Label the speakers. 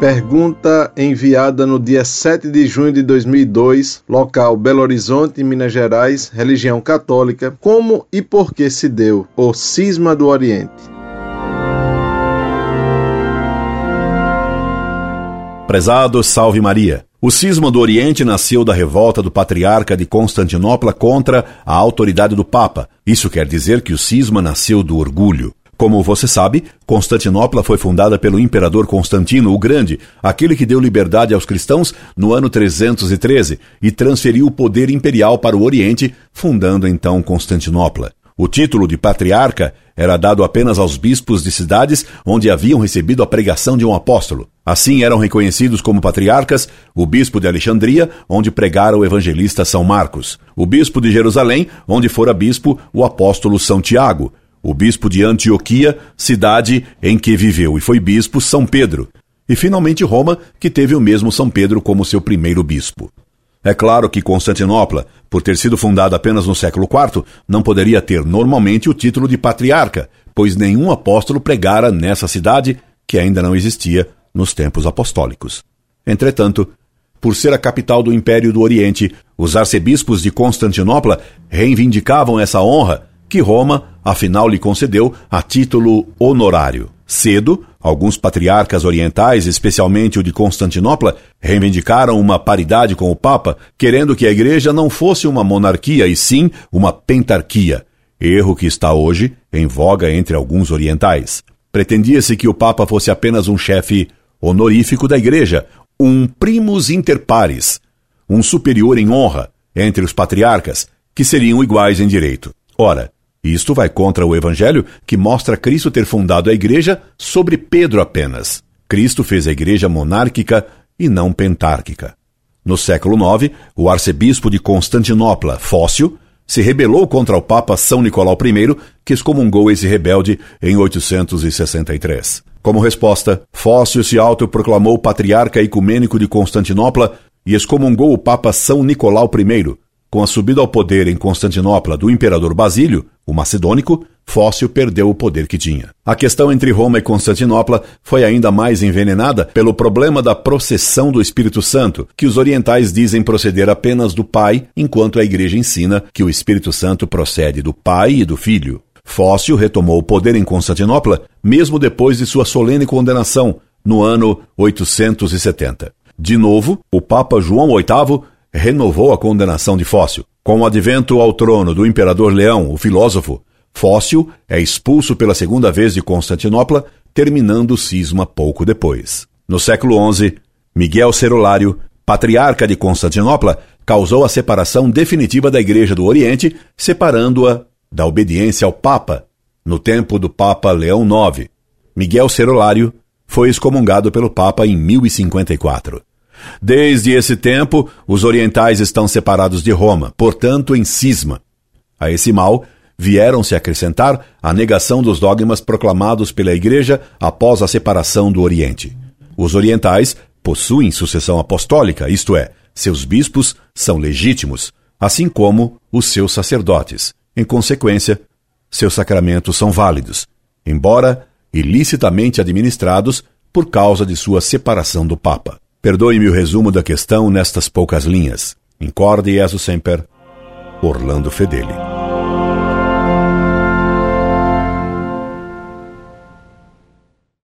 Speaker 1: Pergunta enviada no dia 7 de junho de 2002, local Belo Horizonte, Minas Gerais, religião católica. Como e por que se deu o cisma do Oriente?
Speaker 2: Prezado Salve Maria. O cisma do Oriente nasceu da revolta do patriarca de Constantinopla contra a autoridade do Papa. Isso quer dizer que o cisma nasceu do orgulho. Como você sabe, Constantinopla foi fundada pelo imperador Constantino o Grande, aquele que deu liberdade aos cristãos no ano 313 e transferiu o poder imperial para o Oriente, fundando então Constantinopla. O título de patriarca era dado apenas aos bispos de cidades onde haviam recebido a pregação de um apóstolo. Assim eram reconhecidos como patriarcas o bispo de Alexandria, onde pregara o evangelista São Marcos, o bispo de Jerusalém, onde fora bispo o apóstolo São Tiago, o bispo de Antioquia, cidade em que viveu e foi bispo São Pedro, e finalmente Roma, que teve o mesmo São Pedro como seu primeiro bispo. É claro que Constantinopla, por ter sido fundada apenas no século IV, não poderia ter normalmente o título de patriarca, pois nenhum apóstolo pregara nessa cidade, que ainda não existia nos tempos apostólicos. Entretanto, por ser a capital do Império do Oriente, os arcebispos de Constantinopla reivindicavam essa honra que Roma, afinal, lhe concedeu a título honorário. Cedo, alguns patriarcas orientais, especialmente o de Constantinopla, reivindicaram uma paridade com o Papa, querendo que a Igreja não fosse uma monarquia e sim uma pentarquia, erro que está hoje em voga entre alguns orientais. Pretendia-se que o Papa fosse apenas um chefe honorífico da Igreja, um primus inter pares, um superior em honra entre os patriarcas, que seriam iguais em direito. Ora, isto vai contra o Evangelho, que mostra Cristo ter fundado a igreja sobre Pedro apenas. Cristo fez a igreja monárquica e não pentárquica. No século IX, o arcebispo de Constantinopla, Fócio, se rebelou contra o Papa São Nicolau I, que excomungou esse rebelde em 863. Como resposta, Fócio se autoproclamou patriarca ecumênico de Constantinopla e excomungou o Papa São Nicolau I, com a subida ao poder em Constantinopla do imperador Basílio, o macedônico, Fócio perdeu o poder que tinha. A questão entre Roma e Constantinopla foi ainda mais envenenada pelo problema da processão do Espírito Santo, que os orientais dizem proceder apenas do Pai, enquanto a Igreja ensina que o Espírito Santo procede do Pai e do Filho. Fócio retomou o poder em Constantinopla, mesmo depois de sua solene condenação, no ano 870. De novo, o Papa João VIII renovou a condenação de Fócio. Com o advento ao trono do imperador Leão, o filósofo, Fócio é expulso pela segunda vez de Constantinopla, terminando o cisma pouco depois. No século XI, Miguel Cerolário, patriarca de Constantinopla, causou a separação definitiva da Igreja do Oriente, separando-a da obediência ao Papa, no tempo do Papa Leão IX. Miguel Cerolário foi excomungado pelo Papa em 1054. Desde esse tempo, os orientais estão separados de Roma, portanto, em cisma. A esse mal vieram-se acrescentar a negação dos dogmas proclamados pela Igreja após a separação do Oriente. Os orientais possuem sucessão apostólica, isto é, seus bispos são legítimos, assim como os seus sacerdotes. Em consequência, seus sacramentos são válidos, embora ilicitamente administrados por causa de sua separação do Papa. Perdoe-me o resumo da questão nestas poucas linhas. Incorde Jesus Semper, Orlando Fedeli.